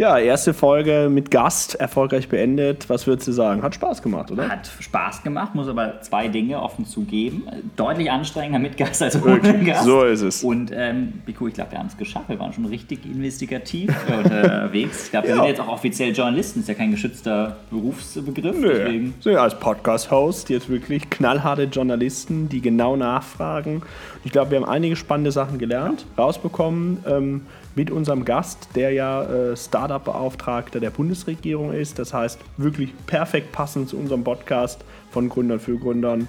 Ja, erste Folge mit Gast, erfolgreich beendet. Was würdest du sagen? Hat Spaß gemacht, oder? Hat Spaß gemacht, muss aber zwei Dinge offen zugeben. Deutlich anstrengender mit Gast als ohne Wirklich? Gast. So ist es. Und ähm, Biko, ich glaube, wir haben es geschafft. Wir waren schon richtig investigativ unterwegs. Ich glaube, wir ja. sind jetzt auch offiziell Journalisten. Ist ja kein geschützter Berufsbegriff. Nö. Deswegen. So, ja, als Podcast-Host jetzt wirklich knallharte Journalisten, die genau nachfragen. Ich glaube, wir haben einige spannende Sachen gelernt, rausbekommen. Ähm, mit unserem Gast, der ja äh, Startup-Beauftragter der Bundesregierung ist. Das heißt, wirklich perfekt passend zu unserem Podcast von Gründern für Gründern.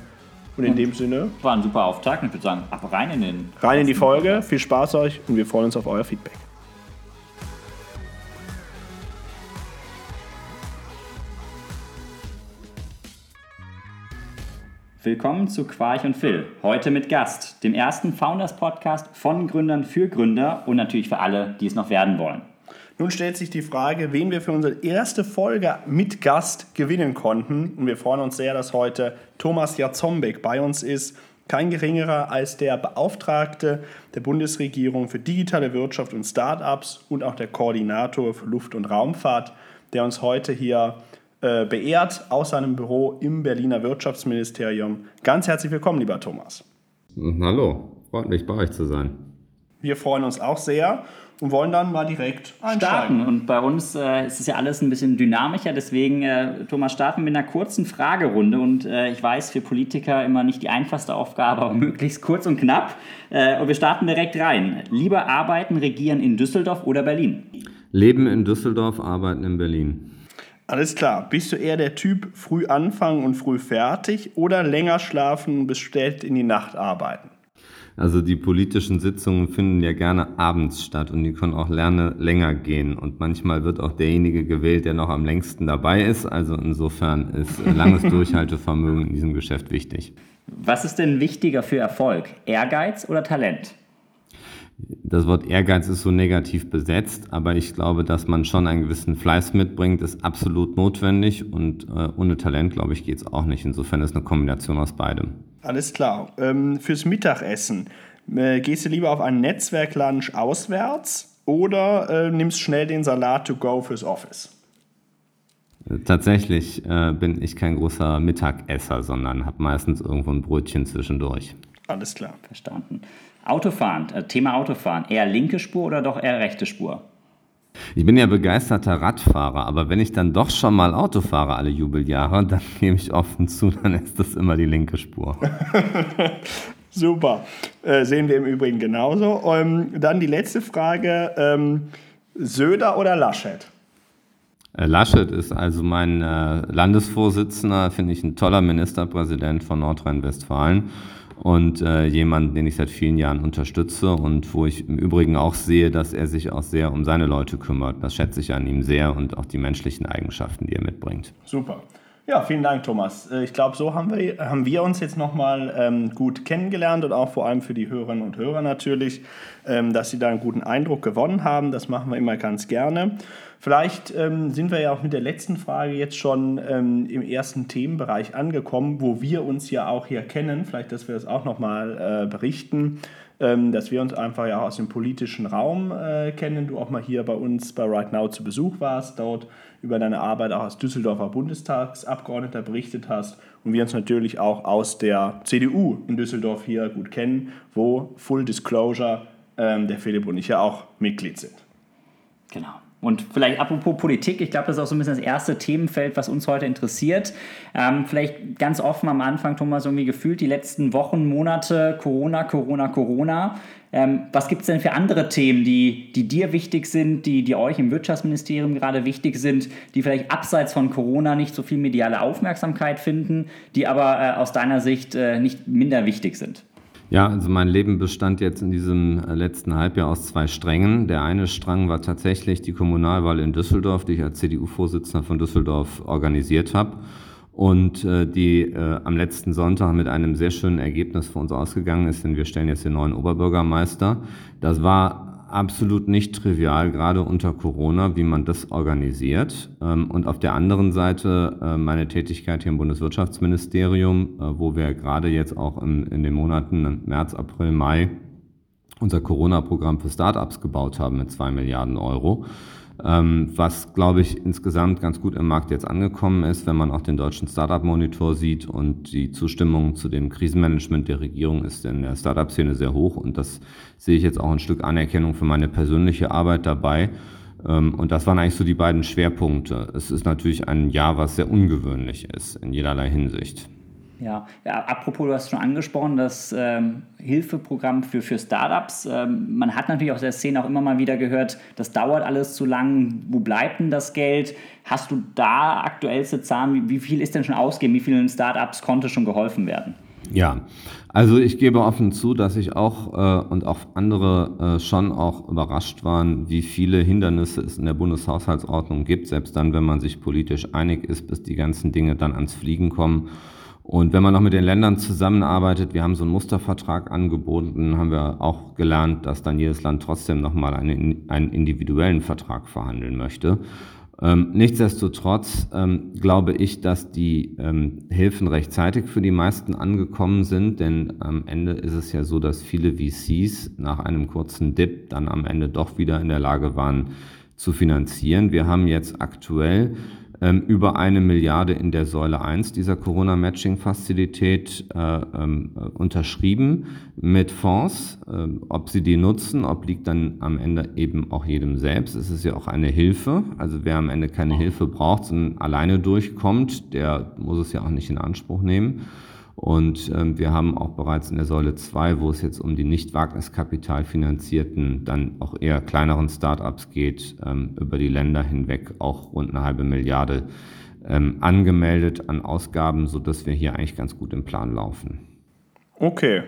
Und in und dem Sinne. War ein super Auftakt. Ich würde sagen, ab rein in den. Rein in die Folge. Podcast. Viel Spaß euch und wir freuen uns auf euer Feedback. Willkommen zu Quarch und Phil. Heute mit Gast, dem ersten Founders Podcast von Gründern für Gründer und natürlich für alle, die es noch werden wollen. Nun stellt sich die Frage, wen wir für unsere erste Folge mit Gast gewinnen konnten. Und wir freuen uns sehr, dass heute Thomas Jazombek bei uns ist. Kein geringerer als der Beauftragte der Bundesregierung für digitale Wirtschaft und Startups und auch der Koordinator für Luft- und Raumfahrt, der uns heute hier äh, beehrt aus seinem Büro im Berliner Wirtschaftsministerium. Ganz herzlich willkommen, lieber Thomas. Hallo, freut mich, bei euch zu sein. Wir freuen uns auch sehr und wollen dann mal direkt einsteigen. starten. Und bei uns äh, ist es ja alles ein bisschen dynamischer, deswegen, äh, Thomas, starten mit einer kurzen Fragerunde. Und äh, ich weiß, für Politiker immer nicht die einfachste Aufgabe, aber möglichst kurz und knapp. Äh, und wir starten direkt rein. Lieber arbeiten, regieren in Düsseldorf oder Berlin? Leben in Düsseldorf, arbeiten in Berlin. Alles klar. Bist du eher der Typ früh anfangen und früh fertig oder länger schlafen und bis spät in die Nacht arbeiten? Also die politischen Sitzungen finden ja gerne abends statt und die können auch gerne länger gehen. Und manchmal wird auch derjenige gewählt, der noch am längsten dabei ist. Also insofern ist langes Durchhaltevermögen in diesem Geschäft wichtig. Was ist denn wichtiger für Erfolg? Ehrgeiz oder Talent? Das Wort Ehrgeiz ist so negativ besetzt, aber ich glaube, dass man schon einen gewissen Fleiß mitbringt, ist absolut notwendig und äh, ohne Talent, glaube ich, geht es auch nicht. Insofern ist eine Kombination aus beidem. Alles klar. Ähm, fürs Mittagessen, äh, gehst du lieber auf einen Netzwerklunch auswärts oder äh, nimmst schnell den Salat to go fürs Office? Tatsächlich äh, bin ich kein großer Mittagesser, sondern habe meistens irgendwo ein Brötchen zwischendurch. Alles klar. Verstanden. Autofahren, äh, Thema Autofahren, eher linke Spur oder doch eher rechte Spur? Ich bin ja begeisterter Radfahrer, aber wenn ich dann doch schon mal Auto fahre alle Jubeljahre, dann gebe ich offen zu, dann ist das immer die linke Spur. Super. Äh, sehen wir im Übrigen genauso. Ähm, dann die letzte Frage: ähm, Söder oder Laschet? Äh, Laschet ist also mein äh, Landesvorsitzender, finde ich ein toller Ministerpräsident von Nordrhein-Westfalen und äh, jemand, den ich seit vielen Jahren unterstütze und wo ich im Übrigen auch sehe, dass er sich auch sehr um seine Leute kümmert. Das schätze ich an ihm sehr und auch die menschlichen Eigenschaften, die er mitbringt. Super. Ja, vielen Dank, Thomas. Äh, ich glaube, so haben wir, haben wir uns jetzt nochmal ähm, gut kennengelernt und auch vor allem für die Hörerinnen und Hörer natürlich, ähm, dass sie da einen guten Eindruck gewonnen haben. Das machen wir immer ganz gerne. Vielleicht ähm, sind wir ja auch mit der letzten Frage jetzt schon ähm, im ersten Themenbereich angekommen, wo wir uns ja auch hier kennen. Vielleicht, dass wir das auch nochmal äh, berichten, dass wir uns einfach ja auch aus dem politischen Raum äh, kennen. Du auch mal hier bei uns bei Right Now zu Besuch warst, dort über deine Arbeit auch als Düsseldorfer Bundestagsabgeordneter berichtet hast und wir uns natürlich auch aus der CDU in Düsseldorf hier gut kennen, wo Full Disclosure ähm, der Philipp und ich ja auch Mitglied sind. Genau. Und vielleicht apropos Politik, ich glaube, das ist auch so ein bisschen das erste Themenfeld, was uns heute interessiert. Ähm, vielleicht ganz offen am Anfang, Thomas, irgendwie gefühlt die letzten Wochen, Monate, Corona, Corona, Corona. Ähm, was gibt es denn für andere Themen, die, die dir wichtig sind, die, die euch im Wirtschaftsministerium gerade wichtig sind, die vielleicht abseits von Corona nicht so viel mediale Aufmerksamkeit finden, die aber äh, aus deiner Sicht äh, nicht minder wichtig sind? Ja, also mein Leben bestand jetzt in diesem äh, letzten Halbjahr aus zwei Strängen. Der eine Strang war tatsächlich die Kommunalwahl in Düsseldorf, die ich als CDU-Vorsitzender von Düsseldorf organisiert habe und äh, die äh, am letzten Sonntag mit einem sehr schönen Ergebnis für uns ausgegangen ist, denn wir stellen jetzt den neuen Oberbürgermeister. Das war absolut nicht trivial, gerade unter Corona, wie man das organisiert. Ähm, und auf der anderen Seite äh, meine Tätigkeit hier im Bundeswirtschaftsministerium, äh, wo wir gerade jetzt auch in den Monaten März, April, Mai unser Corona-Programm für Startups gebaut haben mit zwei Milliarden Euro was, glaube ich, insgesamt ganz gut im Markt jetzt angekommen ist, wenn man auch den deutschen Startup-Monitor sieht und die Zustimmung zu dem Krisenmanagement der Regierung ist in der Startup-Szene sehr hoch und das sehe ich jetzt auch ein Stück Anerkennung für meine persönliche Arbeit dabei. Ähm, und das waren eigentlich so die beiden Schwerpunkte. Es ist natürlich ein Jahr, was sehr ungewöhnlich ist in jederlei Hinsicht. Ja. ja, apropos, du hast schon angesprochen, das ähm, Hilfeprogramm für, für Startups. Ähm, man hat natürlich aus der Szene auch immer mal wieder gehört, das dauert alles zu lang. Wo bleibt denn das Geld? Hast du da aktuellste Zahlen? Wie, wie viel ist denn schon ausgegeben? Wie vielen Startups konnte schon geholfen werden? Ja, also ich gebe offen zu, dass ich auch äh, und auch andere äh, schon auch überrascht waren, wie viele Hindernisse es in der Bundeshaushaltsordnung gibt, selbst dann, wenn man sich politisch einig ist, bis die ganzen Dinge dann ans Fliegen kommen. Und wenn man noch mit den Ländern zusammenarbeitet, wir haben so einen Mustervertrag angeboten, haben wir auch gelernt, dass dann jedes Land trotzdem nochmal einen, einen individuellen Vertrag verhandeln möchte. Ähm, nichtsdestotrotz ähm, glaube ich, dass die ähm, Hilfen rechtzeitig für die meisten angekommen sind, denn am Ende ist es ja so, dass viele VCs nach einem kurzen Dip dann am Ende doch wieder in der Lage waren zu finanzieren. Wir haben jetzt aktuell ähm, über eine Milliarde in der Säule 1 dieser Corona-Matching-Fazilität äh, ähm, unterschrieben mit Fonds. Äh, ob sie die nutzen, obliegt dann am Ende eben auch jedem selbst. Es ist ja auch eine Hilfe. Also wer am Ende keine Hilfe braucht, sondern alleine durchkommt, der muss es ja auch nicht in Anspruch nehmen. Und ähm, wir haben auch bereits in der Säule 2, wo es jetzt um die nicht Wagniskapital finanzierten, dann auch eher kleineren Start-ups geht, ähm, über die Länder hinweg auch rund eine halbe Milliarde ähm, angemeldet an Ausgaben, sodass wir hier eigentlich ganz gut im Plan laufen. Okay.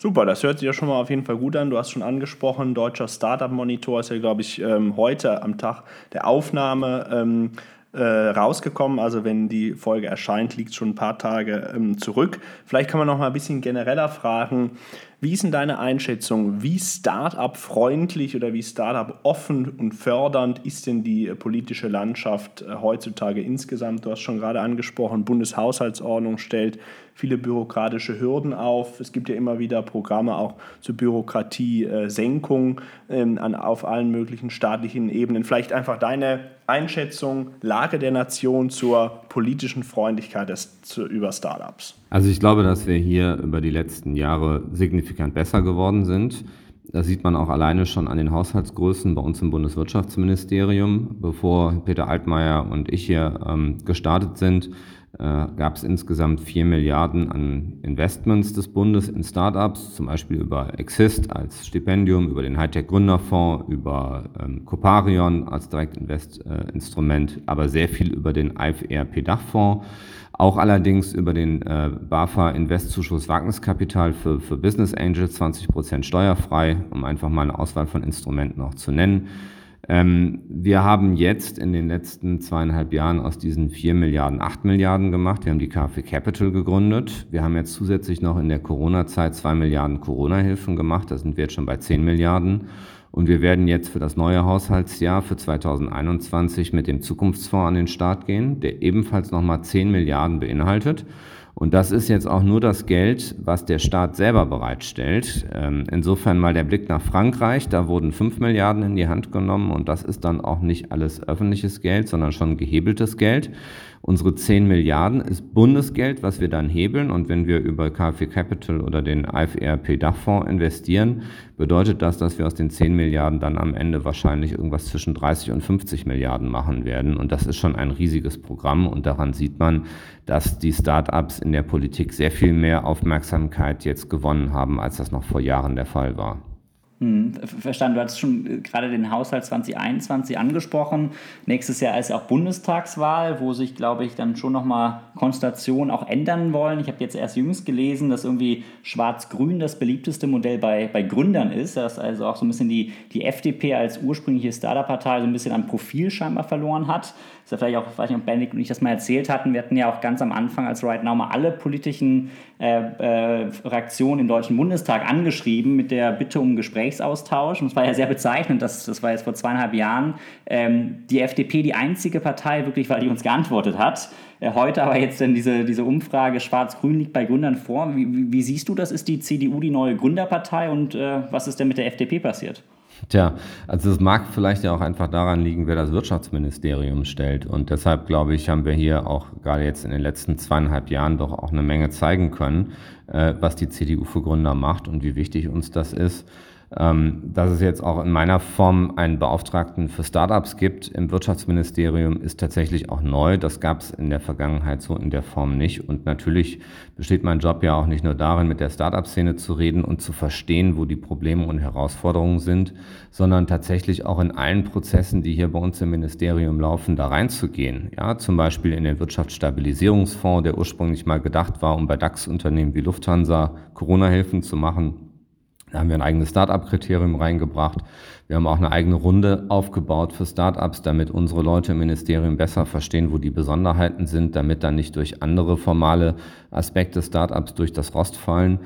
Super, das hört sich ja schon mal auf jeden Fall gut an. Du hast schon angesprochen, deutscher Startup-Monitor ist ja, glaube ich, ähm, heute am Tag der Aufnahme ähm, äh, rausgekommen. Also wenn die Folge erscheint, liegt schon ein paar Tage ähm, zurück. Vielleicht kann man noch mal ein bisschen genereller fragen, wie ist denn deine Einschätzung? Wie Startup-freundlich oder wie Startup-offen und fördernd ist denn die politische Landschaft äh, heutzutage insgesamt? Du hast schon gerade angesprochen, Bundeshaushaltsordnung stellt viele bürokratische Hürden auf. Es gibt ja immer wieder Programme auch zur Bürokratiesenkung ähm, auf allen möglichen staatlichen Ebenen. Vielleicht einfach deine Einschätzung, Lage der Nation zur politischen Freundlichkeit des, zu, über Startups. Also ich glaube, dass wir hier über die letzten Jahre signifikant besser geworden sind. Das sieht man auch alleine schon an den Haushaltsgrößen bei uns im Bundeswirtschaftsministerium. Bevor Peter Altmaier und ich hier ähm, gestartet sind, äh, gab es insgesamt 4 Milliarden an Investments des Bundes in Startups, zum Beispiel über Exist als Stipendium, über den Hightech Gründerfonds, über ähm, Coparion als Direktinvestinstrument, äh, aber sehr viel über den IFRP Dachfonds. Auch allerdings über den äh, BAFA Investzuschuss Wagniskapital für, für Business Angels 20 Prozent steuerfrei, um einfach mal eine Auswahl von Instrumenten auch zu nennen. Ähm, wir haben jetzt in den letzten zweieinhalb Jahren aus diesen vier Milliarden acht Milliarden gemacht. Wir haben die KfW Capital gegründet. Wir haben jetzt zusätzlich noch in der Corona-Zeit zwei Milliarden Corona-Hilfen gemacht. Da sind wir jetzt schon bei zehn Milliarden. Und wir werden jetzt für das neue Haushaltsjahr für 2021 mit dem Zukunftsfonds an den Start gehen, der ebenfalls nochmal 10 Milliarden beinhaltet. Und das ist jetzt auch nur das Geld, was der Staat selber bereitstellt. Ähm, insofern mal der Blick nach Frankreich. Da wurden 5 Milliarden in die Hand genommen und das ist dann auch nicht alles öffentliches Geld, sondern schon gehebeltes Geld. Unsere 10 Milliarden ist Bundesgeld, was wir dann hebeln. Und wenn wir über KfW Capital oder den IFRP Dachfonds investieren, bedeutet das, dass wir aus den 10 Milliarden dann am Ende wahrscheinlich irgendwas zwischen 30 und 50 Milliarden machen werden. Und das ist schon ein riesiges Programm. Und daran sieht man, dass die Start-ups in der Politik sehr viel mehr Aufmerksamkeit jetzt gewonnen haben, als das noch vor Jahren der Fall war. Hm, verstanden. Du hast schon äh, gerade den Haushalt 2021 angesprochen. Nächstes Jahr ist ja auch Bundestagswahl, wo sich, glaube ich, dann schon nochmal Konstellationen auch ändern wollen. Ich habe jetzt erst jüngst gelesen, dass irgendwie Schwarz-Grün das beliebteste Modell bei, bei Gründern ist, dass also auch so ein bisschen die, die FDP als ursprüngliche Startup-Partei so ein bisschen an Profil scheinbar verloren hat ist ja vielleicht auch, weiß nicht, ob Benedikt und ich das mal erzählt hatten, wir hatten ja auch ganz am Anfang als Right Now mal alle politischen äh, äh, Reaktionen im Deutschen Bundestag angeschrieben mit der Bitte um Gesprächsaustausch. Und es war ja sehr bezeichnend, dass, das war jetzt vor zweieinhalb Jahren, ähm, die FDP die einzige Partei wirklich war, die uns geantwortet hat. Äh, heute aber jetzt dann diese, diese Umfrage Schwarz-Grün liegt bei Gründern vor. Wie, wie, wie, siehst du das? Ist die CDU die neue Gründerpartei und äh, was ist denn mit der FDP passiert? Tja, also es mag vielleicht ja auch einfach daran liegen, wer das Wirtschaftsministerium stellt. Und deshalb, glaube ich, haben wir hier auch gerade jetzt in den letzten zweieinhalb Jahren doch auch eine Menge zeigen können, äh, was die CDU für Gründer macht und wie wichtig uns das ist. Ähm, dass es jetzt auch in meiner Form einen Beauftragten für Startups gibt im Wirtschaftsministerium, ist tatsächlich auch neu. Das gab es in der Vergangenheit so in der Form nicht. Und natürlich besteht mein Job ja auch nicht nur darin, mit der Startup-Szene zu reden und zu verstehen, wo die Probleme und Herausforderungen sind, sondern tatsächlich auch in allen Prozessen, die hier bei uns im Ministerium laufen, da reinzugehen. Ja, zum Beispiel in den Wirtschaftsstabilisierungsfonds, der ursprünglich mal gedacht war, um bei DAX-Unternehmen wie Lufthansa Corona-Hilfen zu machen da haben wir ein eigenes Start-up-Kriterium reingebracht. Wir haben auch eine eigene Runde aufgebaut für Start-ups, damit unsere Leute im Ministerium besser verstehen, wo die Besonderheiten sind, damit dann nicht durch andere formale Aspekte Start-ups durch das Rost fallen.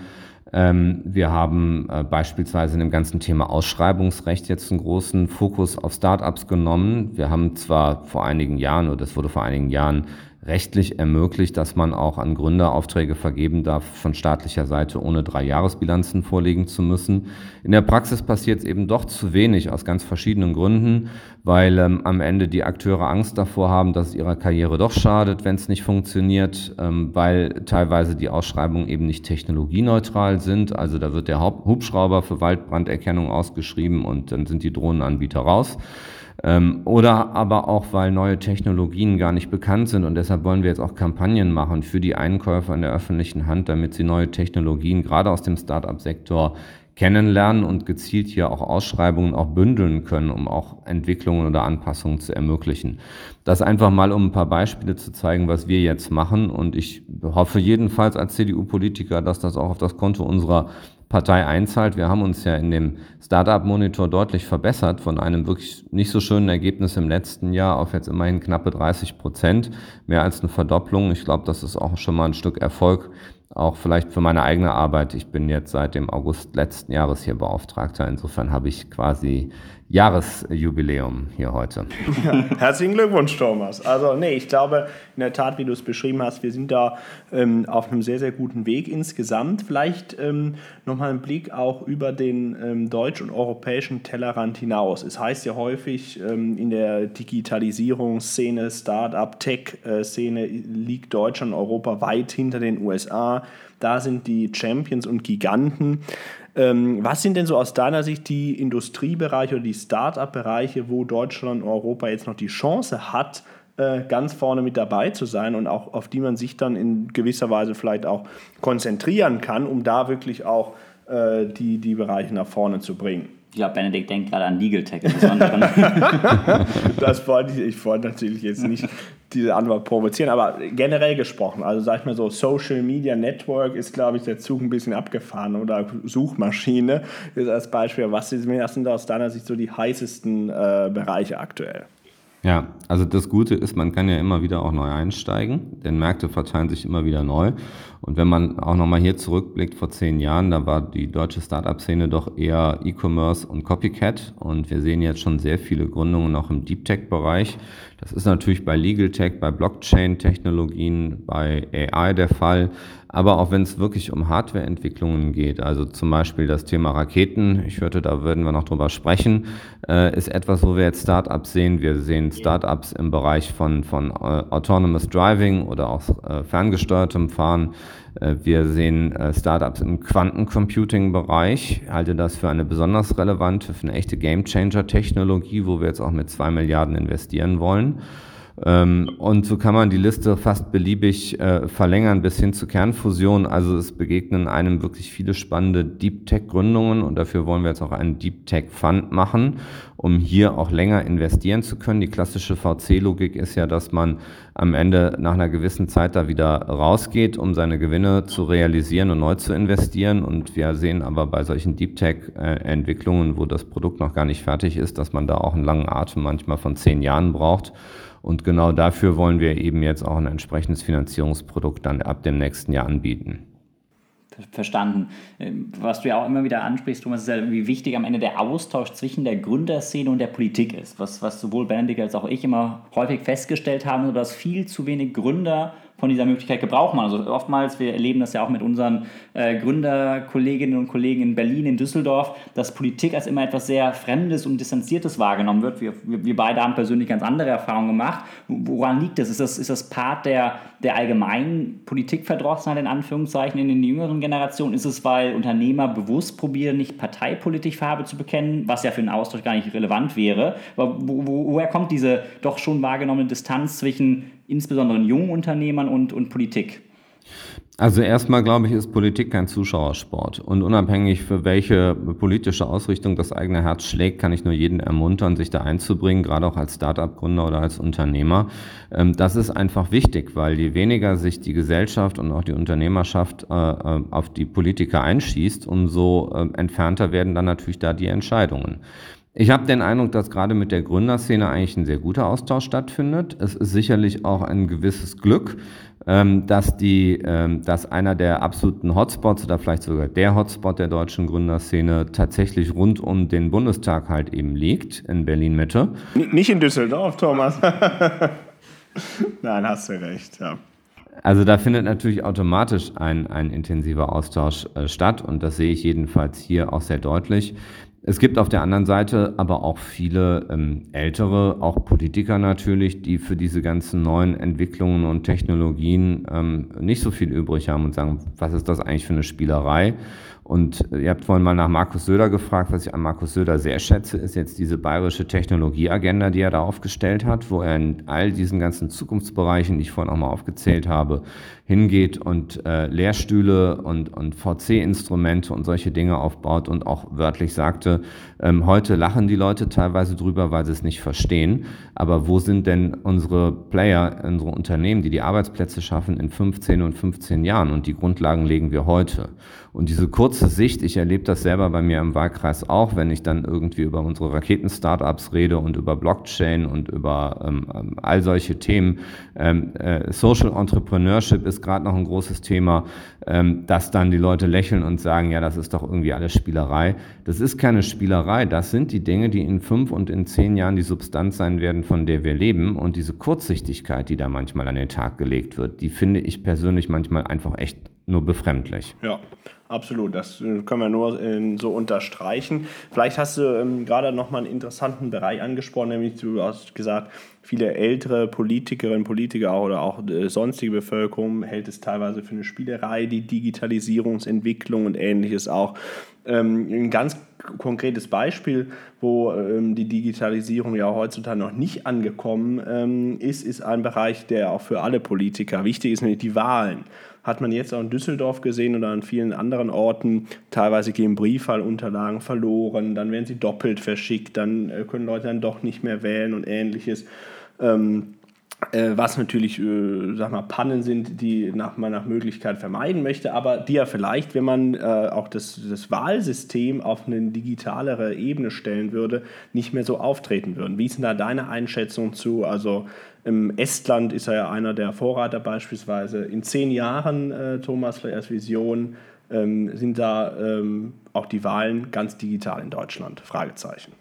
Ähm, wir haben äh, beispielsweise in dem ganzen Thema Ausschreibungsrecht jetzt einen großen Fokus auf Start-ups genommen. Wir haben zwar vor einigen Jahren, oder das wurde vor einigen Jahren rechtlich ermöglicht, dass man auch an Gründer Aufträge vergeben darf von staatlicher Seite, ohne drei Jahresbilanzen vorlegen zu müssen. In der Praxis passiert es eben doch zu wenig aus ganz verschiedenen Gründen, weil ähm, am Ende die Akteure Angst davor haben, dass es ihrer Karriere doch schadet, wenn es nicht funktioniert, ähm, weil teilweise die Ausschreibungen eben nicht technologieneutral sind. Also da wird der Hubschrauber für Waldbranderkennung ausgeschrieben und dann sind die Drohnenanbieter raus. Ähm, oder aber auch, weil neue Technologien gar nicht bekannt sind und deshalb wollen wir jetzt auch Kampagnen machen für die Einkäufer in der öffentlichen Hand, damit sie neue Technologien gerade aus dem Start-up-Sektor kennenlernen und gezielt hier auch Ausschreibungen auch bündeln können, um auch Entwicklungen oder Anpassungen zu ermöglichen. Das einfach mal, um ein paar Beispiele zu zeigen, was wir jetzt machen. Und ich hoffe jedenfalls als CDU-Politiker, dass das auch auf das Konto unserer Partei einzahlt. Wir haben uns ja in dem Startup-Monitor deutlich verbessert von einem wirklich nicht so schönen Ergebnis im letzten Jahr auf jetzt immerhin knappe 30 Prozent, mehr als eine Verdopplung. Ich glaube, das ist auch schon mal ein Stück Erfolg, auch vielleicht für meine eigene Arbeit. Ich bin jetzt seit dem August letzten Jahres hier Beauftragter. Insofern habe ich quasi Jahresjubiläum hier heute. Ja, herzlichen Glückwunsch, Thomas. Also, nee, ich glaube, in der Tat, wie du es beschrieben hast, wir sind da ähm, auf einem sehr, sehr guten Weg insgesamt. Vielleicht ähm, nochmal ein Blick auch über den ähm, deutsch- und europäischen Tellerrand hinaus. Es heißt ja häufig, ähm, in der Digitalisierungsszene, Start-up, Tech-Szene liegt Deutschland und Europa weit hinter den USA. Da sind die Champions und Giganten. Ähm, was sind denn so aus deiner Sicht die Industriebereiche oder die Start-up-Bereiche, wo Deutschland und Europa jetzt noch die Chance hat, äh, ganz vorne mit dabei zu sein und auch auf die man sich dann in gewisser Weise vielleicht auch konzentrieren kann, um da wirklich auch äh, die, die Bereiche nach vorne zu bringen? Ich glaube, Benedikt denkt gerade an Legal Tech im das wollte ich, ich wollte natürlich jetzt nicht diese Antwort provozieren, aber generell gesprochen, also sag ich mal so, Social Media Network ist, glaube ich, der Zug ein bisschen abgefahren oder Suchmaschine ist als Beispiel. Was sind aus deiner Sicht so die heißesten äh, Bereiche aktuell? Ja, also das Gute ist, man kann ja immer wieder auch neu einsteigen, denn Märkte verteilen sich immer wieder neu. Und wenn man auch nochmal hier zurückblickt, vor zehn Jahren, da war die deutsche Startup-Szene doch eher E-Commerce und Copycat. Und wir sehen jetzt schon sehr viele Gründungen auch im Deep Tech-Bereich. Das ist natürlich bei Legal Tech, bei Blockchain-Technologien, bei AI der Fall. Aber auch wenn es wirklich um Hardware-Entwicklungen geht, also zum Beispiel das Thema Raketen, ich hörte, da würden wir noch drüber sprechen, äh, ist etwas, wo wir jetzt Startups sehen. Wir sehen Startups im Bereich von, von äh, Autonomous Driving oder auch äh, ferngesteuertem Fahren. Äh, wir sehen äh, Startups im Quantencomputing-Bereich. Ich halte das für eine besonders relevante, für eine echte Gamechanger-Technologie, wo wir jetzt auch mit zwei Milliarden investieren wollen. Ähm, und so kann man die Liste fast beliebig äh, verlängern bis hin zur Kernfusion. Also es begegnen einem wirklich viele spannende Deep Tech Gründungen und dafür wollen wir jetzt auch einen Deep Tech Fund machen, um hier auch länger investieren zu können. Die klassische VC-Logik ist ja, dass man am Ende nach einer gewissen Zeit da wieder rausgeht, um seine Gewinne zu realisieren und neu zu investieren. Und wir sehen aber bei solchen Deep Tech-Entwicklungen, wo das Produkt noch gar nicht fertig ist, dass man da auch einen langen Atem manchmal von zehn Jahren braucht. Und genau dafür wollen wir eben jetzt auch ein entsprechendes Finanzierungsprodukt dann ab dem nächsten Jahr anbieten. Verstanden. Ähm, was du ja auch immer wieder ansprichst, Thomas, ist ja, wie wichtig am Ende der Austausch zwischen der Gründerszene und der Politik ist. Was, was sowohl Benedikt als auch ich immer häufig festgestellt haben, dass viel zu wenig Gründer von dieser Möglichkeit Gebrauch machen. Also oftmals, wir erleben das ja auch mit unseren äh, Gründerkolleginnen und Kollegen in Berlin, in Düsseldorf, dass Politik als immer etwas sehr Fremdes und Distanziertes wahrgenommen wird. Wir, wir beide haben persönlich ganz andere Erfahrungen gemacht. Woran liegt das? Ist das, ist das Part der, der allgemeinen Politikverdrossenheit in Anführungszeichen in den jüngeren Generationen? Ist es, weil Unternehmer bewusst probieren, nicht parteipolitisch Farbe zu bekennen, was ja für einen Austausch gar nicht relevant wäre? Aber wo, wo, woher kommt diese doch schon wahrgenommene Distanz zwischen insbesondere jungen Unternehmern und, und Politik? Also erstmal glaube ich, ist Politik kein Zuschauersport. Und unabhängig für welche politische Ausrichtung das eigene Herz schlägt, kann ich nur jeden ermuntern, sich da einzubringen, gerade auch als Start-up-Gründer oder als Unternehmer. Ähm, das ist einfach wichtig, weil je weniger sich die Gesellschaft und auch die Unternehmerschaft äh, äh, auf die Politiker einschießt, umso äh, entfernter werden dann natürlich da die Entscheidungen. Ich habe den Eindruck, dass gerade mit der Gründerszene eigentlich ein sehr guter Austausch stattfindet. Es ist sicherlich auch ein gewisses Glück, ähm, dass, die, ähm, dass einer der absoluten Hotspots oder vielleicht sogar der Hotspot der deutschen Gründerszene tatsächlich rund um den Bundestag halt eben liegt, in Berlin-Mitte. Nicht in Düsseldorf, Thomas. Nein, hast du recht, ja. Also da findet natürlich automatisch ein, ein intensiver Austausch äh, statt und das sehe ich jedenfalls hier auch sehr deutlich. Es gibt auf der anderen Seite aber auch viele ähm, ältere, auch Politiker natürlich, die für diese ganzen neuen Entwicklungen und Technologien ähm, nicht so viel übrig haben und sagen, was ist das eigentlich für eine Spielerei? Und ihr habt vorhin mal nach Markus Söder gefragt, was ich an Markus Söder sehr schätze, ist jetzt diese bayerische Technologieagenda, die er da aufgestellt hat, wo er in all diesen ganzen Zukunftsbereichen, die ich vorhin auch mal aufgezählt habe, hingeht und äh, Lehrstühle und, und VC-Instrumente und solche Dinge aufbaut und auch wörtlich sagte, ähm, heute lachen die Leute teilweise drüber, weil sie es nicht verstehen. Aber wo sind denn unsere Player, unsere Unternehmen, die die Arbeitsplätze schaffen in 15 und 15 Jahren? Und die Grundlagen legen wir heute. Und diese kurze Sicht, ich erlebe das selber bei mir im Wahlkreis auch, wenn ich dann irgendwie über unsere Raketen-Startups rede und über Blockchain und über ähm, ähm all solche Themen. Ähm, äh, Social Entrepreneurship ist gerade noch ein großes Thema, ähm, dass dann die Leute lächeln und sagen, ja, das ist doch irgendwie alles Spielerei. Das ist keine Spielerei, das sind die Dinge, die in fünf und in zehn Jahren die Substanz sein werden, von der wir leben. Und diese Kurzsichtigkeit, die da manchmal an den Tag gelegt wird, die finde ich persönlich manchmal einfach echt nur befremdlich. Ja, absolut. Das äh, können wir nur äh, so unterstreichen. Vielleicht hast du ähm, gerade noch mal einen interessanten Bereich angesprochen, nämlich du hast gesagt, viele ältere Politikerinnen, und Politiker oder auch äh, sonstige Bevölkerung hält es teilweise für eine Spielerei, die Digitalisierungsentwicklung und ähnliches auch. Ähm, ein ganz konkretes Beispiel, wo ähm, die Digitalisierung ja heutzutage noch nicht angekommen ähm, ist, ist ein Bereich, der auch für alle Politiker wichtig ist, nämlich die Wahlen hat man jetzt auch in Düsseldorf gesehen oder an vielen anderen Orten. Teilweise gehen Briefwahlunterlagen verloren, dann werden sie doppelt verschickt, dann äh, können Leute dann doch nicht mehr wählen und ähnliches. Ähm, äh, was natürlich, äh, sag mal, Pannen sind, die nach, man nach Möglichkeit vermeiden möchte, aber die ja vielleicht, wenn man äh, auch das, das Wahlsystem auf eine digitalere Ebene stellen würde, nicht mehr so auftreten würden. Wie ist denn da deine Einschätzung zu? Also im Estland ist er ja einer der Vorreiter beispielsweise. In zehn Jahren, äh, Thomas, als Vision, ähm, sind da ähm, auch die Wahlen ganz digital in Deutschland? Fragezeichen.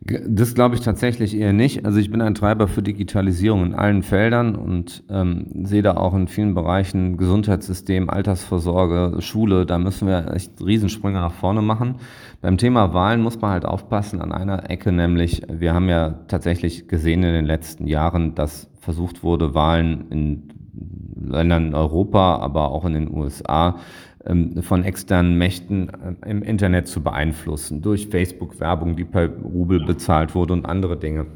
Das glaube ich tatsächlich eher nicht. Also ich bin ein Treiber für Digitalisierung in allen Feldern und ähm, sehe da auch in vielen Bereichen Gesundheitssystem, Altersvorsorge, Schule, da müssen wir echt Riesensprünge nach vorne machen. Beim Thema Wahlen muss man halt aufpassen an einer Ecke, nämlich wir haben ja tatsächlich gesehen in den letzten Jahren, dass versucht wurde, Wahlen in Ländern in Europa, aber auch in den USA von externen Mächten äh, im Internet zu beeinflussen, durch Facebook-Werbung, die per Rubel bezahlt wurde und andere Dinge.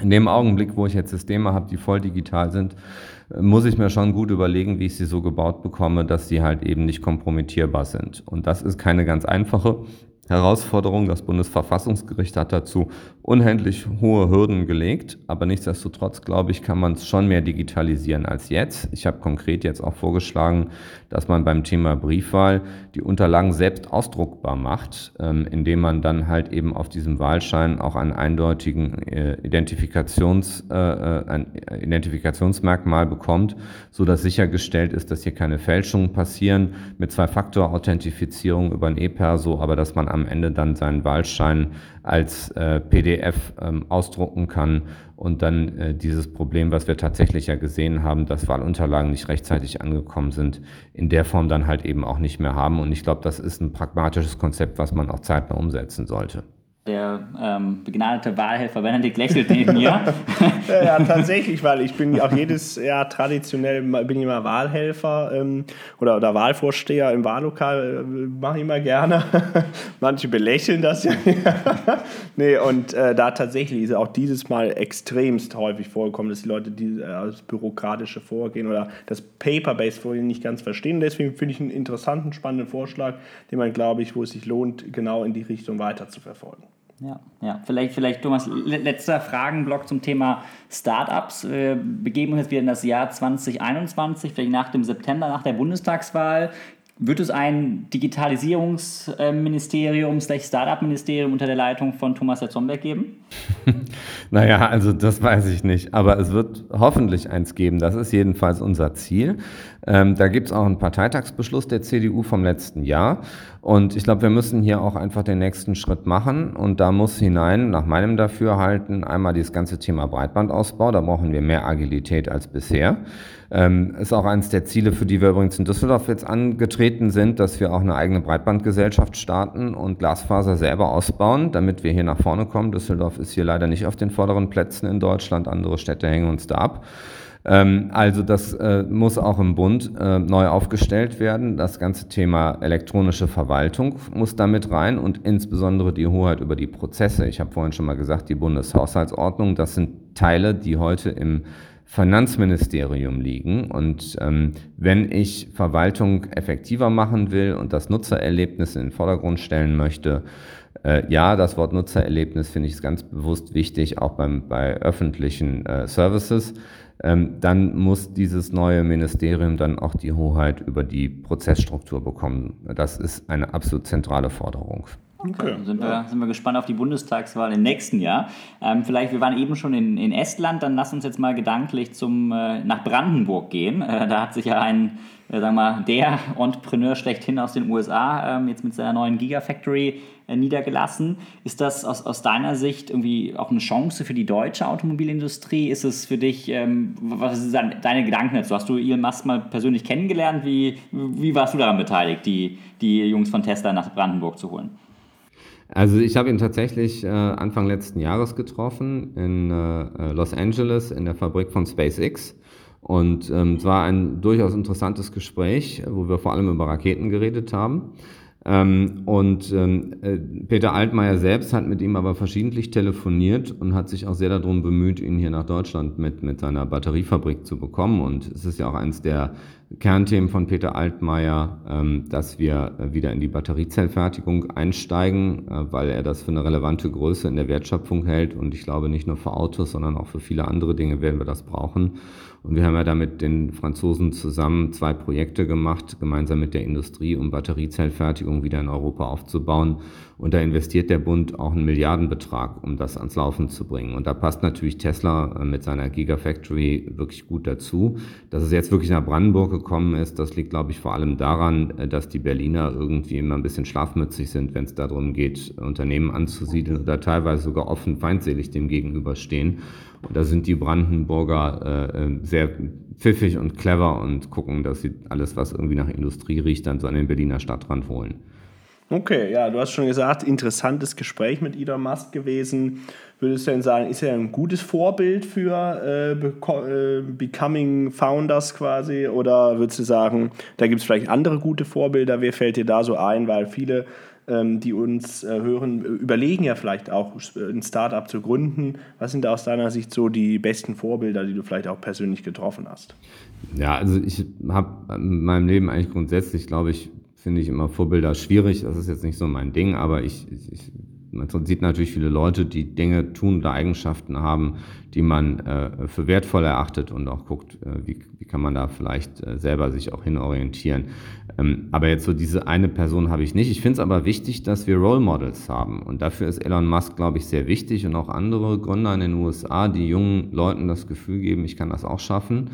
In dem Augenblick, wo ich jetzt Systeme habe, die voll digital sind, äh, muss ich mir schon gut überlegen, wie ich sie so gebaut bekomme, dass sie halt eben nicht kompromittierbar sind. Und das ist keine ganz einfache Herausforderung. Das Bundesverfassungsgericht hat dazu unendlich hohe Hürden gelegt, aber nichtsdestotrotz, glaube ich, kann man es schon mehr digitalisieren als jetzt. Ich habe konkret jetzt auch vorgeschlagen, dass man beim Thema Briefwahl die Unterlagen selbst ausdruckbar macht, ähm, indem man dann halt eben auf diesem Wahlschein auch einen eindeutigen äh, Identifikations, äh, äh ein Identifikationsmerkmal bekommt, so dass sichergestellt ist, dass hier keine Fälschungen passieren mit Zwei-Faktor-Authentifizierung über ein E-Perso, aber dass man am Ende dann seinen Wahlschein als äh, PDF ähm, ausdrucken kann und dann äh, dieses Problem, was wir tatsächlich ja gesehen haben, dass Wahlunterlagen nicht rechtzeitig angekommen sind, in der Form dann halt eben auch nicht mehr haben. Und ich glaube, das ist ein pragmatisches Konzept, was man auch zeitnah umsetzen sollte. Der ähm, begnadete Wahlhelfer Benedikt lächelt neben mir. ja, tatsächlich, weil ich bin auch jedes Jahr traditionell bin ich immer Wahlhelfer ähm, oder, oder Wahlvorsteher im Wahllokal, äh, mache ich immer gerne. Manche belächeln das ja. nee, und äh, da tatsächlich ist auch dieses Mal extremst häufig vorgekommen, dass die Leute die, äh, das bürokratische Vorgehen oder das Paper-Based Vorgehen nicht ganz verstehen. Deswegen finde ich einen interessanten, spannenden Vorschlag, den man, glaube ich, wo es sich lohnt, genau in die Richtung weiter zu verfolgen. Ja, ja. Vielleicht, vielleicht, Thomas, letzter Fragenblock zum Thema Startups. Wir begeben uns jetzt wieder in das Jahr 2021, vielleicht nach dem September, nach der Bundestagswahl. Wird es ein Digitalisierungsministerium, Startup-Ministerium unter der Leitung von Thomas Herzomberg geben? naja, also das weiß ich nicht. Aber es wird hoffentlich eins geben. Das ist jedenfalls unser Ziel. Ähm, da gibt es auch einen Parteitagsbeschluss der CDU vom letzten Jahr. Und ich glaube, wir müssen hier auch einfach den nächsten Schritt machen. Und da muss hinein, nach meinem Dafürhalten, einmal dieses ganze Thema Breitbandausbau. Da brauchen wir mehr Agilität als bisher. Ähm, ist auch eines der Ziele, für die wir übrigens in Düsseldorf jetzt angetreten sind, dass wir auch eine eigene Breitbandgesellschaft starten und Glasfaser selber ausbauen, damit wir hier nach vorne kommen. Düsseldorf ist hier leider nicht auf den vorderen Plätzen in Deutschland. Andere Städte hängen uns da ab. Ähm, also das äh, muss auch im Bund äh, neu aufgestellt werden. Das ganze Thema elektronische Verwaltung muss damit rein und insbesondere die Hoheit über die Prozesse. Ich habe vorhin schon mal gesagt, die Bundeshaushaltsordnung, das sind Teile, die heute im Finanzministerium liegen. Und ähm, wenn ich Verwaltung effektiver machen will und das Nutzererlebnis in den Vordergrund stellen möchte, äh, ja, das Wort Nutzererlebnis finde ich ganz bewusst wichtig, auch beim, bei öffentlichen äh, Services dann muss dieses neue Ministerium dann auch die Hoheit über die Prozessstruktur bekommen. Das ist eine absolut zentrale Forderung. Okay, sind wir, sind wir gespannt auf die Bundestagswahl im nächsten Jahr. Ähm, vielleicht, wir waren eben schon in, in Estland, dann lass uns jetzt mal gedanklich zum, äh, nach Brandenburg gehen. Äh, da hat sich ja ein äh, sagen wir, der Entrepreneur schlechthin aus den USA ähm, jetzt mit seiner neuen Gigafactory äh, niedergelassen. Ist das aus, aus deiner Sicht irgendwie auch eine Chance für die deutsche Automobilindustrie? Ist es für dich, ähm, was sind deine Gedanken dazu? Hast du Elon Musk mal persönlich kennengelernt? Wie, wie warst du daran beteiligt, die, die Jungs von Tesla nach Brandenburg zu holen? Also ich habe ihn tatsächlich äh, Anfang letzten Jahres getroffen in äh, Los Angeles in der Fabrik von SpaceX. Und ähm, es war ein durchaus interessantes Gespräch, wo wir vor allem über Raketen geredet haben. Ähm, und ähm, äh, Peter Altmaier selbst hat mit ihm aber verschiedentlich telefoniert und hat sich auch sehr darum bemüht, ihn hier nach Deutschland mit, mit seiner Batteriefabrik zu bekommen. Und es ist ja auch eines der Kernthemen von Peter Altmaier, ähm, dass wir wieder in die Batteriezellfertigung einsteigen, äh, weil er das für eine relevante Größe in der Wertschöpfung hält. Und ich glaube, nicht nur für Autos, sondern auch für viele andere Dinge werden wir das brauchen. Und wir haben ja da mit den Franzosen zusammen zwei Projekte gemacht, gemeinsam mit der Industrie, um Batteriezellfertigung wieder in Europa aufzubauen. Und da investiert der Bund auch einen Milliardenbetrag, um das ans Laufen zu bringen. Und da passt natürlich Tesla äh, mit seiner Gigafactory wirklich gut dazu. Dass es jetzt wirklich nach Brandenburg gekommen ist, das liegt, glaube ich, vor allem daran, äh, dass die Berliner irgendwie immer ein bisschen schlafmützig sind, wenn es darum geht, Unternehmen anzusiedeln oder teilweise sogar offen feindselig dem gegenüberstehen. Und da sind die Brandenburger äh, äh, sehr pfiffig und clever und gucken, dass sie alles, was irgendwie nach Industrie riecht, dann so an den Berliner Stadtrand holen. Okay, ja, du hast schon gesagt, interessantes Gespräch mit Elon Musk gewesen. Würdest du denn sagen, ist er ein gutes Vorbild für äh, äh Becoming Founders quasi? Oder würdest du sagen, da gibt es vielleicht andere gute Vorbilder? Wer fällt dir da so ein? Weil viele ähm, die uns äh, hören, überlegen ja vielleicht auch, ein Startup zu gründen. Was sind da aus deiner Sicht so die besten Vorbilder, die du vielleicht auch persönlich getroffen hast? Ja, also ich habe in meinem Leben eigentlich grundsätzlich, glaube ich, finde ich immer Vorbilder schwierig. Das ist jetzt nicht so mein Ding, aber ich, ich man sieht natürlich viele Leute, die Dinge tun oder Eigenschaften haben, die man äh, für wertvoll erachtet und auch guckt, äh, wie, wie kann man da vielleicht äh, selber sich auch hinorientieren. Ähm, aber jetzt so diese eine Person habe ich nicht. Ich finde es aber wichtig, dass wir Role Models haben. Und dafür ist Elon Musk, glaube ich, sehr wichtig und auch andere Gründer in den USA, die jungen Leuten das Gefühl geben, ich kann das auch schaffen.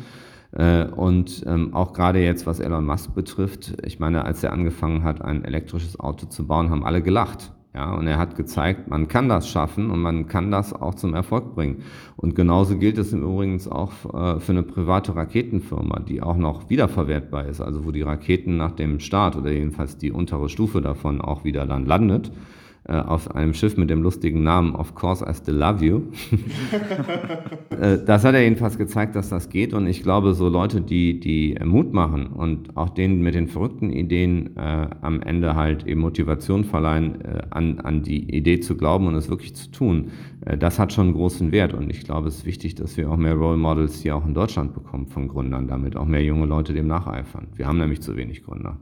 Äh, und ähm, auch gerade jetzt, was Elon Musk betrifft, ich meine, als er angefangen hat, ein elektrisches Auto zu bauen, haben alle gelacht. Ja, und er hat gezeigt, man kann das schaffen und man kann das auch zum Erfolg bringen. Und genauso gilt es im Übrigen auch äh, für eine private Raketenfirma, die auch noch wiederverwertbar ist, also wo die Raketen nach dem Start oder jedenfalls die untere Stufe davon auch wieder dann landet äh, auf einem Schiff mit dem lustigen Namen Of Course I Still Love You. Äh, das hat er jedenfalls gezeigt, dass das geht und ich glaube, so Leute, die, die Mut machen und auch denen mit den verrückten Ideen äh, am Ende halt eben Motivation verleihen, äh, an, an die Idee zu glauben und es wirklich zu tun, das hat schon großen Wert und ich glaube, es ist wichtig, dass wir auch mehr Role Models hier auch in Deutschland bekommen von Gründern, damit auch mehr junge Leute dem nacheifern. Wir haben nämlich zu wenig Gründer.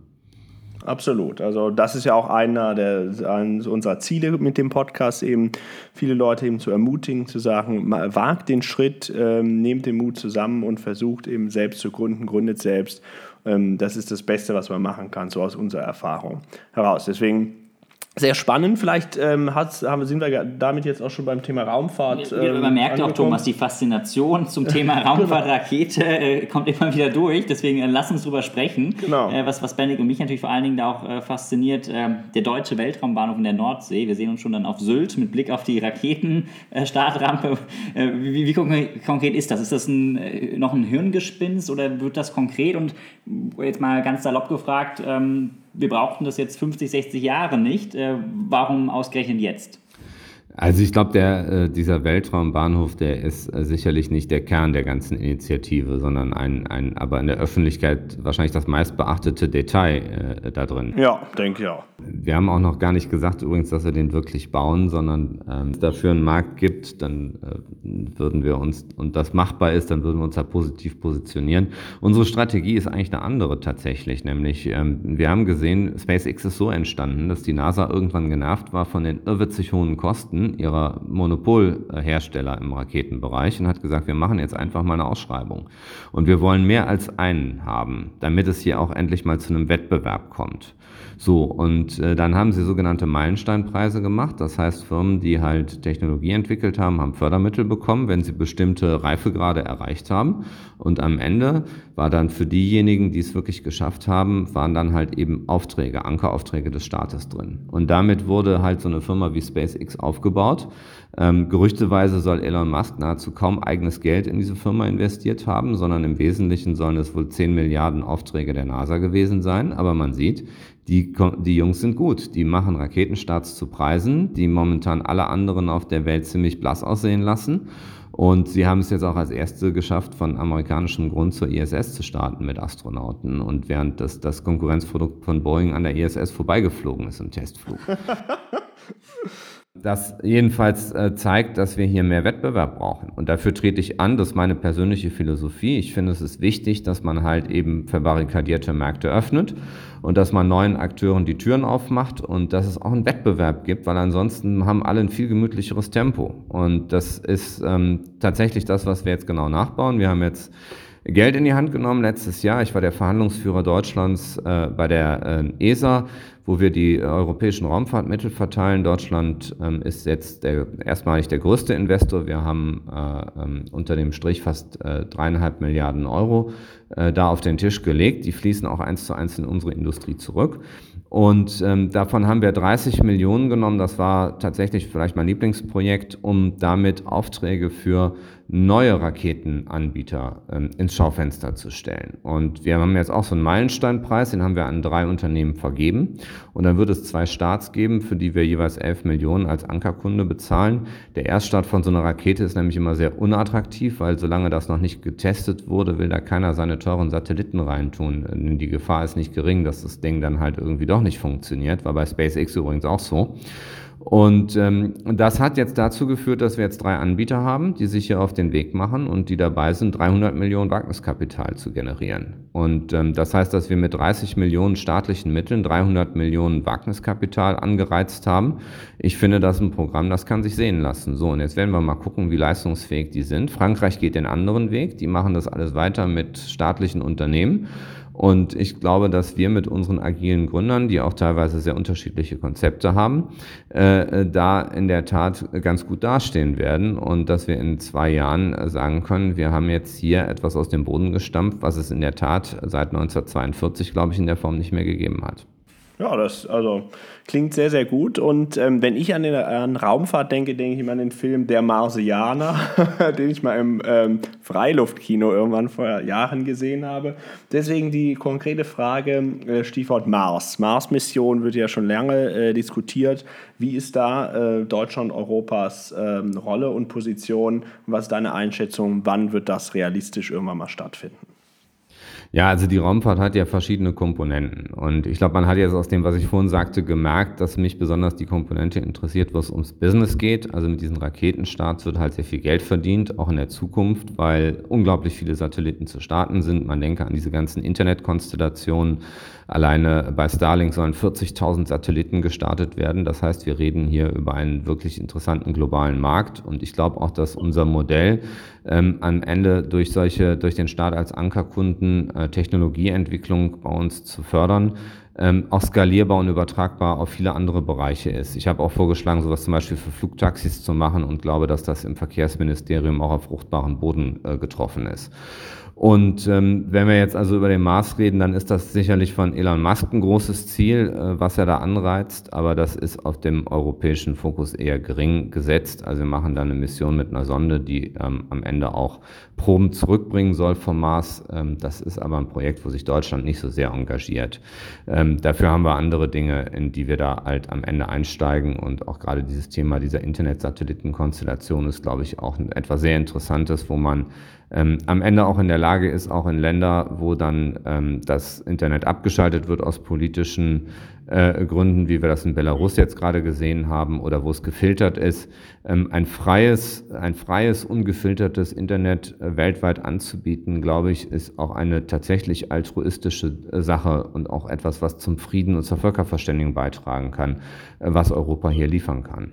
Absolut. Also das ist ja auch einer der eines unserer Ziele mit dem Podcast eben, viele Leute eben zu ermutigen, zu sagen, wagt den Schritt, ähm, nehmt den Mut zusammen und versucht eben selbst zu gründen, gründet selbst. Ähm, das ist das Beste, was man machen kann, so aus unserer Erfahrung heraus. Deswegen sehr spannend. Vielleicht ähm, haben, sind wir damit jetzt auch schon beim Thema Raumfahrt. Ähm, man merkt auch, Thomas, die Faszination zum Thema genau. Raumfahrtrakete äh, kommt immer wieder durch. Deswegen äh, lass uns drüber sprechen. Genau. Äh, was, was Benedikt und mich natürlich vor allen Dingen da auch äh, fasziniert, ähm, der deutsche Weltraumbahnhof in der Nordsee. Wir sehen uns schon dann auf Sylt mit Blick auf die Raketenstartrampe. Äh, wie, wie, konkret ist das? Ist das ein, äh, noch ein Hirngespinst oder wird das konkret? Und jetzt mal ganz salopp gefragt, ähm, wir brauchten das jetzt 50, 60 Jahre nicht. Äh, warum ausgerechnet jetzt? Also ich glaube, äh, dieser Weltraumbahnhof, der ist äh, sicherlich nicht der Kern der ganzen Initiative, sondern ein, ein aber in der Öffentlichkeit wahrscheinlich das meistbeachtete Detail äh, da drin. Ja, denke ich auch. Wir haben auch noch gar nicht gesagt übrigens, dass wir den wirklich bauen, sondern ähm, dafür einen Markt gibt, dann äh, würden wir uns und das machbar ist, dann würden wir uns da positiv positionieren. Unsere Strategie ist eigentlich eine andere tatsächlich, nämlich ähm, wir haben gesehen, SpaceX ist so entstanden, dass die NASA irgendwann genervt war von den irrwitzig hohen Kosten ihrer Monopolhersteller im Raketenbereich und hat gesagt, wir machen jetzt einfach mal eine Ausschreibung. Und wir wollen mehr als einen haben, damit es hier auch endlich mal zu einem Wettbewerb kommt. So, und äh, dann haben sie sogenannte Meilensteinpreise gemacht. Das heißt, Firmen, die halt Technologie entwickelt haben, haben Fördermittel bekommen, wenn sie bestimmte Reifegrade erreicht haben. Und am Ende war dann für diejenigen, die es wirklich geschafft haben, waren dann halt eben Aufträge, Ankeraufträge des Staates drin. Und damit wurde halt so eine Firma wie SpaceX aufgebaut. Ähm, gerüchteweise soll Elon Musk nahezu kaum eigenes Geld in diese Firma investiert haben, sondern im Wesentlichen sollen es wohl 10 Milliarden Aufträge der NASA gewesen sein. Aber man sieht, die, die Jungs sind gut. Die machen Raketenstarts zu Preisen, die momentan alle anderen auf der Welt ziemlich blass aussehen lassen. Und sie haben es jetzt auch als Erste geschafft, von amerikanischem Grund zur ISS zu starten mit Astronauten. Und während das, das Konkurrenzprodukt von Boeing an der ISS vorbeigeflogen ist im Testflug. Das jedenfalls äh, zeigt, dass wir hier mehr Wettbewerb brauchen. Und dafür trete ich an, das ist meine persönliche Philosophie. Ich finde, es ist wichtig, dass man halt eben verbarrikadierte Märkte öffnet und dass man neuen Akteuren die Türen aufmacht und dass es auch einen Wettbewerb gibt, weil ansonsten haben alle ein viel gemütlicheres Tempo. Und das ist ähm, tatsächlich das, was wir jetzt genau nachbauen. Wir haben jetzt Geld in die Hand genommen letztes Jahr. Ich war der Verhandlungsführer Deutschlands äh, bei der äh, ESA, wo wir die europäischen Raumfahrtmittel verteilen. Deutschland ähm, ist jetzt der, erstmalig der größte Investor. Wir haben äh, ähm, unter dem Strich fast äh, dreieinhalb Milliarden Euro äh, da auf den Tisch gelegt. Die fließen auch eins zu eins in unsere Industrie zurück. Und ähm, davon haben wir 30 Millionen genommen. Das war tatsächlich vielleicht mein Lieblingsprojekt, um damit Aufträge für neue Raketenanbieter ähm, ins Schaufenster zu stellen. Und wir haben jetzt auch so einen Meilensteinpreis, den haben wir an drei Unternehmen vergeben. Und dann wird es zwei Starts geben, für die wir jeweils 11 Millionen als Ankerkunde bezahlen. Der Erststart von so einer Rakete ist nämlich immer sehr unattraktiv, weil solange das noch nicht getestet wurde, will da keiner seine teuren Satelliten reintun. Die Gefahr ist nicht gering, dass das Ding dann halt irgendwie doch nicht funktioniert. War bei SpaceX übrigens auch so. Und ähm, das hat jetzt dazu geführt, dass wir jetzt drei Anbieter haben, die sich hier auf den Weg machen und die dabei sind, 300 Millionen Wagniskapital zu generieren. Und ähm, das heißt, dass wir mit 30 Millionen staatlichen Mitteln 300 Millionen Wagniskapital angereizt haben. Ich finde, das ist ein Programm, das kann sich sehen lassen. So, und jetzt werden wir mal gucken, wie leistungsfähig die sind. Frankreich geht den anderen Weg. Die machen das alles weiter mit staatlichen Unternehmen. Und ich glaube, dass wir mit unseren agilen Gründern, die auch teilweise sehr unterschiedliche Konzepte haben, äh, da in der Tat ganz gut dastehen werden und dass wir in zwei Jahren sagen können, wir haben jetzt hier etwas aus dem Boden gestampft, was es in der Tat seit 1942, glaube ich, in der Form nicht mehr gegeben hat. Ja, das also klingt sehr, sehr gut. Und ähm, wenn ich an, den, an Raumfahrt denke, denke ich immer an den Film Der Marsianer, den ich mal im ähm, Freiluftkino irgendwann vor Jahren gesehen habe. Deswegen die konkrete Frage, äh, Stichwort Mars. Mars-Mission wird ja schon lange äh, diskutiert. Wie ist da äh, Deutschland, Europas ähm, Rolle und Position? Was ist deine Einschätzung? Wann wird das realistisch irgendwann mal stattfinden? Ja, also die Raumfahrt hat ja verschiedene Komponenten. Und ich glaube, man hat jetzt aus dem, was ich vorhin sagte, gemerkt, dass mich besonders die Komponente interessiert, was ums Business geht. Also mit diesen Raketenstarts wird halt sehr viel Geld verdient, auch in der Zukunft, weil unglaublich viele Satelliten zu starten sind. Man denke an diese ganzen Internetkonstellationen. Alleine bei Starlink sollen 40.000 Satelliten gestartet werden. Das heißt, wir reden hier über einen wirklich interessanten globalen Markt. Und ich glaube auch, dass unser Modell ähm, am Ende durch solche, durch den Staat als Ankerkunden äh, Technologieentwicklung bei uns zu fördern, ähm, auch skalierbar und übertragbar auf viele andere Bereiche ist. Ich habe auch vorgeschlagen, sowas zum Beispiel für Flugtaxis zu machen und glaube, dass das im Verkehrsministerium auch auf fruchtbaren Boden äh, getroffen ist. Und ähm, wenn wir jetzt also über den Mars reden, dann ist das sicherlich von Elon Musk ein großes Ziel, äh, was er da anreizt, aber das ist auf dem europäischen Fokus eher gering gesetzt. Also wir machen da eine Mission mit einer Sonde, die ähm, am Ende auch Proben zurückbringen soll vom Mars. Ähm, das ist aber ein Projekt, wo sich Deutschland nicht so sehr engagiert. Ähm, dafür haben wir andere Dinge, in die wir da halt am Ende einsteigen und auch gerade dieses Thema dieser Internetsatellitenkonstellation ist, glaube ich, auch etwas sehr Interessantes, wo man ähm, am Ende auch in der Lage ist, auch in Länder, wo dann ähm, das Internet abgeschaltet wird aus politischen äh, Gründen, wie wir das in Belarus jetzt gerade gesehen haben, oder wo es gefiltert ist, ähm, ein freies, ein freies, ungefiltertes Internet äh, weltweit anzubieten, glaube ich, ist auch eine tatsächlich altruistische äh, Sache und auch etwas, was zum Frieden und zur Völkerverständigung beitragen kann, äh, was Europa hier liefern kann.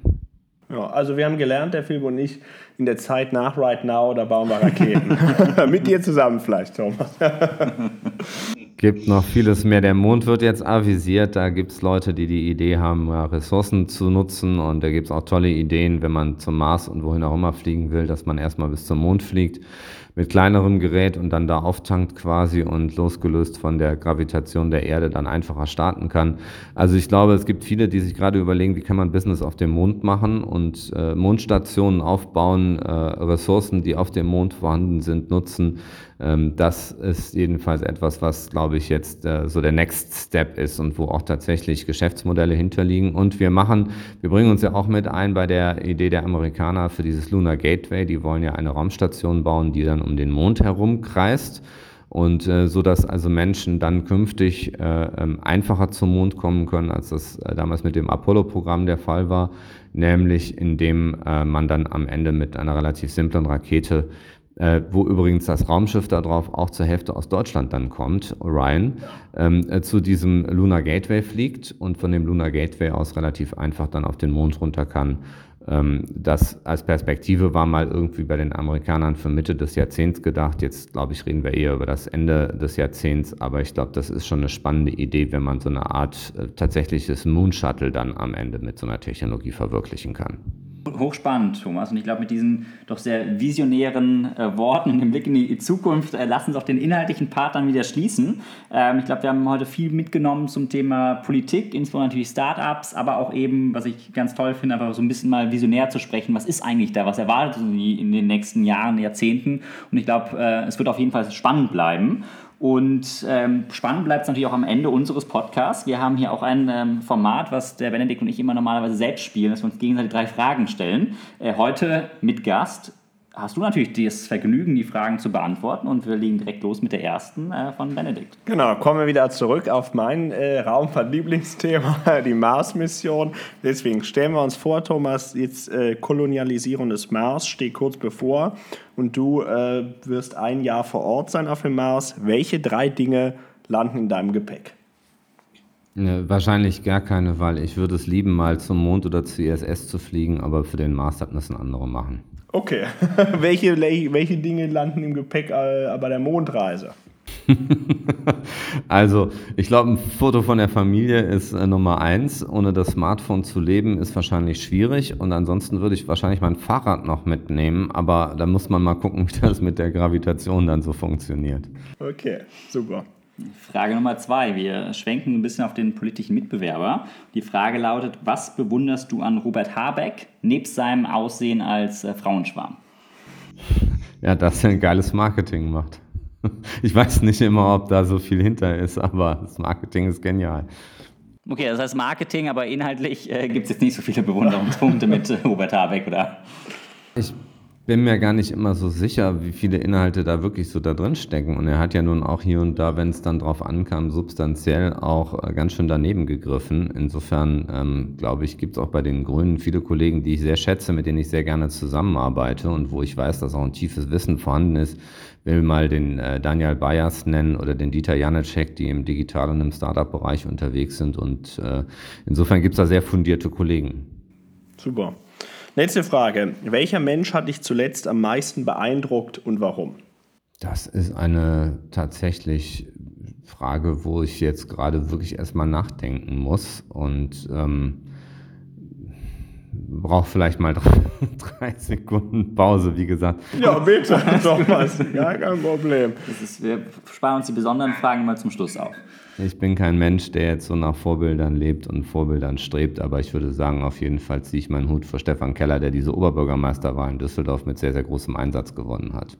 Ja, also wir haben gelernt, der Film und ich, in der Zeit nach Right Now, da bauen wir Raketen. Mit dir zusammen vielleicht, Thomas. gibt noch vieles mehr. Der Mond wird jetzt avisiert. Da gibt es Leute, die die Idee haben, Ressourcen zu nutzen. Und da gibt es auch tolle Ideen, wenn man zum Mars und wohin auch immer fliegen will, dass man erstmal bis zum Mond fliegt mit kleinerem Gerät und dann da auftankt quasi und losgelöst von der Gravitation der Erde dann einfacher starten kann. Also ich glaube, es gibt viele, die sich gerade überlegen, wie kann man Business auf dem Mond machen und äh, Mondstationen aufbauen, äh, Ressourcen, die auf dem Mond vorhanden sind, nutzen. Ähm, das ist jedenfalls etwas, was, glaube ich, jetzt äh, so der Next Step ist und wo auch tatsächlich Geschäftsmodelle hinterliegen. Und wir machen, wir bringen uns ja auch mit ein bei der Idee der Amerikaner für dieses Lunar Gateway. Die wollen ja eine Raumstation bauen, die dann um den Mond herum kreist. Und äh, so dass also Menschen dann künftig äh, ähm, einfacher zum Mond kommen können, als das äh, damals mit dem Apollo-Programm der Fall war, nämlich indem äh, man dann am Ende mit einer relativ simplen Rakete äh, wo übrigens das Raumschiff darauf auch zur Hälfte aus Deutschland dann kommt, Orion, ähm, äh, zu diesem Lunar Gateway fliegt und von dem Lunar Gateway aus relativ einfach dann auf den Mond runter kann ähm, das als Perspektive war mal irgendwie bei den Amerikanern für Mitte des Jahrzehnts gedacht. Jetzt, glaube ich, reden wir eher über das Ende des Jahrzehnts. Aber ich glaube, das ist schon eine spannende Idee, wenn man so eine Art äh, tatsächliches Moon Shuttle dann am Ende mit so einer Technologie verwirklichen kann. Hochspannend, Thomas. Und ich glaube, mit diesen doch sehr visionären äh, Worten und dem Blick in die Zukunft äh, lassen uns auch den inhaltlichen Part dann wieder schließen. Ähm, ich glaube, wir haben heute viel mitgenommen zum Thema Politik, insbesondere natürlich Startups, aber auch eben, was ich ganz toll finde, einfach so ein bisschen mal visionär zu sprechen. Was ist eigentlich da? Was erwartet uns in den nächsten Jahren, Jahrzehnten? Und ich glaube, äh, es wird auf jeden Fall spannend bleiben. Und ähm, spannend bleibt es natürlich auch am Ende unseres Podcasts. Wir haben hier auch ein ähm, Format, was der Benedikt und ich immer normalerweise selbst spielen, dass wir uns gegenseitig drei Fragen stellen. Äh, heute mit Gast hast du natürlich das Vergnügen, die Fragen zu beantworten und wir legen direkt los mit der ersten äh, von Benedikt. Genau, kommen wir wieder zurück auf mein äh, Raumfahrt-Lieblingsthema, die Mars-Mission. Deswegen stellen wir uns vor, Thomas, jetzt äh, Kolonialisierung des Mars steht kurz bevor und du äh, wirst ein Jahr vor Ort sein auf dem Mars. Welche drei Dinge landen in deinem Gepäck? Ne, wahrscheinlich gar keine, weil ich würde es lieben, mal zum Mond oder zur ISS zu fliegen, aber für den Mars hat müssen andere machen. Okay. welche, welche Dinge landen im Gepäck äh, bei der Mondreise? also, ich glaube, ein Foto von der Familie ist äh, Nummer eins. Ohne das Smartphone zu leben, ist wahrscheinlich schwierig. Und ansonsten würde ich wahrscheinlich mein Fahrrad noch mitnehmen. Aber da muss man mal gucken, wie das mit der Gravitation dann so funktioniert. Okay, super. Frage Nummer zwei. Wir schwenken ein bisschen auf den politischen Mitbewerber. Die Frage lautet: Was bewunderst du an Robert Habeck nebst seinem Aussehen als äh, Frauenschwarm? Ja, dass er ein geiles Marketing macht. Ich weiß nicht immer, ob da so viel hinter ist, aber das Marketing ist genial. Okay, das heißt Marketing, aber inhaltlich äh, gibt es jetzt nicht so viele Bewunderungspunkte mit äh, Robert Habeck, oder? Ich bin mir gar nicht immer so sicher, wie viele Inhalte da wirklich so da drin stecken. Und er hat ja nun auch hier und da, wenn es dann drauf ankam, substanziell auch äh, ganz schön daneben gegriffen. Insofern, ähm, glaube ich, gibt es auch bei den Grünen viele Kollegen, die ich sehr schätze, mit denen ich sehr gerne zusammenarbeite und wo ich weiß, dass auch ein tiefes Wissen vorhanden ist. Will mal den äh, Daniel Bayers nennen oder den Dieter Janecek, die im Digital- und im Startup-Bereich unterwegs sind. Und äh, insofern gibt es da sehr fundierte Kollegen. Super. Letzte Frage. Welcher Mensch hat dich zuletzt am meisten beeindruckt und warum? Das ist eine tatsächlich Frage, wo ich jetzt gerade wirklich erstmal nachdenken muss und ähm, brauche vielleicht mal drei, drei, Sekunden Pause, wie gesagt. Ja, bitte, Thomas, gar kein Problem. Ist, wir sparen uns die besonderen Fragen mal zum Schluss auf. Ich bin kein Mensch, der jetzt so nach Vorbildern lebt und Vorbildern strebt, aber ich würde sagen, auf jeden Fall ziehe ich meinen Hut vor Stefan Keller, der diese Oberbürgermeisterwahl in Düsseldorf mit sehr, sehr großem Einsatz gewonnen hat.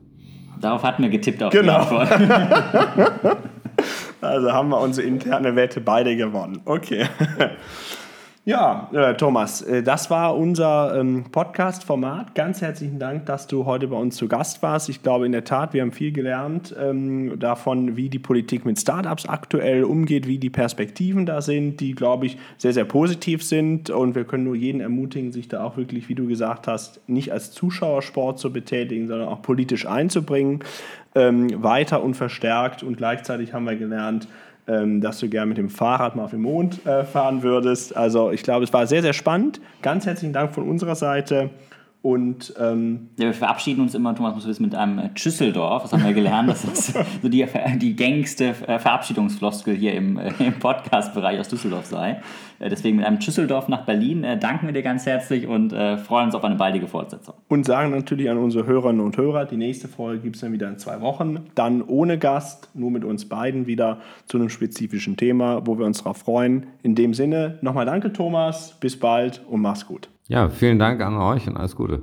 Darauf hatten wir getippt auf genau. die Antwort. also haben wir unsere interne Wette beide gewonnen. Okay. Ja, äh, Thomas, äh, das war unser ähm, Podcast-Format. Ganz herzlichen Dank, dass du heute bei uns zu Gast warst. Ich glaube in der Tat, wir haben viel gelernt ähm, davon, wie die Politik mit Startups aktuell umgeht, wie die Perspektiven da sind, die, glaube ich, sehr, sehr positiv sind. Und wir können nur jeden ermutigen, sich da auch wirklich, wie du gesagt hast, nicht als Zuschauersport zu betätigen, sondern auch politisch einzubringen, ähm, weiter und verstärkt. Und gleichzeitig haben wir gelernt, dass du gerne mit dem Fahrrad mal auf den Mond äh, fahren würdest. Also ich glaube, es war sehr, sehr spannend. Ganz herzlichen Dank von unserer Seite. Und, ähm ja, wir verabschieden uns immer, Thomas muss wissen, mit einem äh, Schüsseldorf. Das haben wir gelernt. Das ist so die, die gängigste äh, Verabschiedungsfloskel hier im, äh, im Podcast-Bereich aus Düsseldorf sei. Deswegen mit einem Schüsseldorf nach Berlin danken wir dir ganz herzlich und freuen uns auf eine baldige Fortsetzung. Und sagen natürlich an unsere Hörerinnen und Hörer, die nächste Folge gibt es dann wieder in zwei Wochen. Dann ohne Gast, nur mit uns beiden wieder zu einem spezifischen Thema, wo wir uns darauf freuen. In dem Sinne, nochmal danke Thomas, bis bald und mach's gut. Ja, vielen Dank an euch und alles Gute.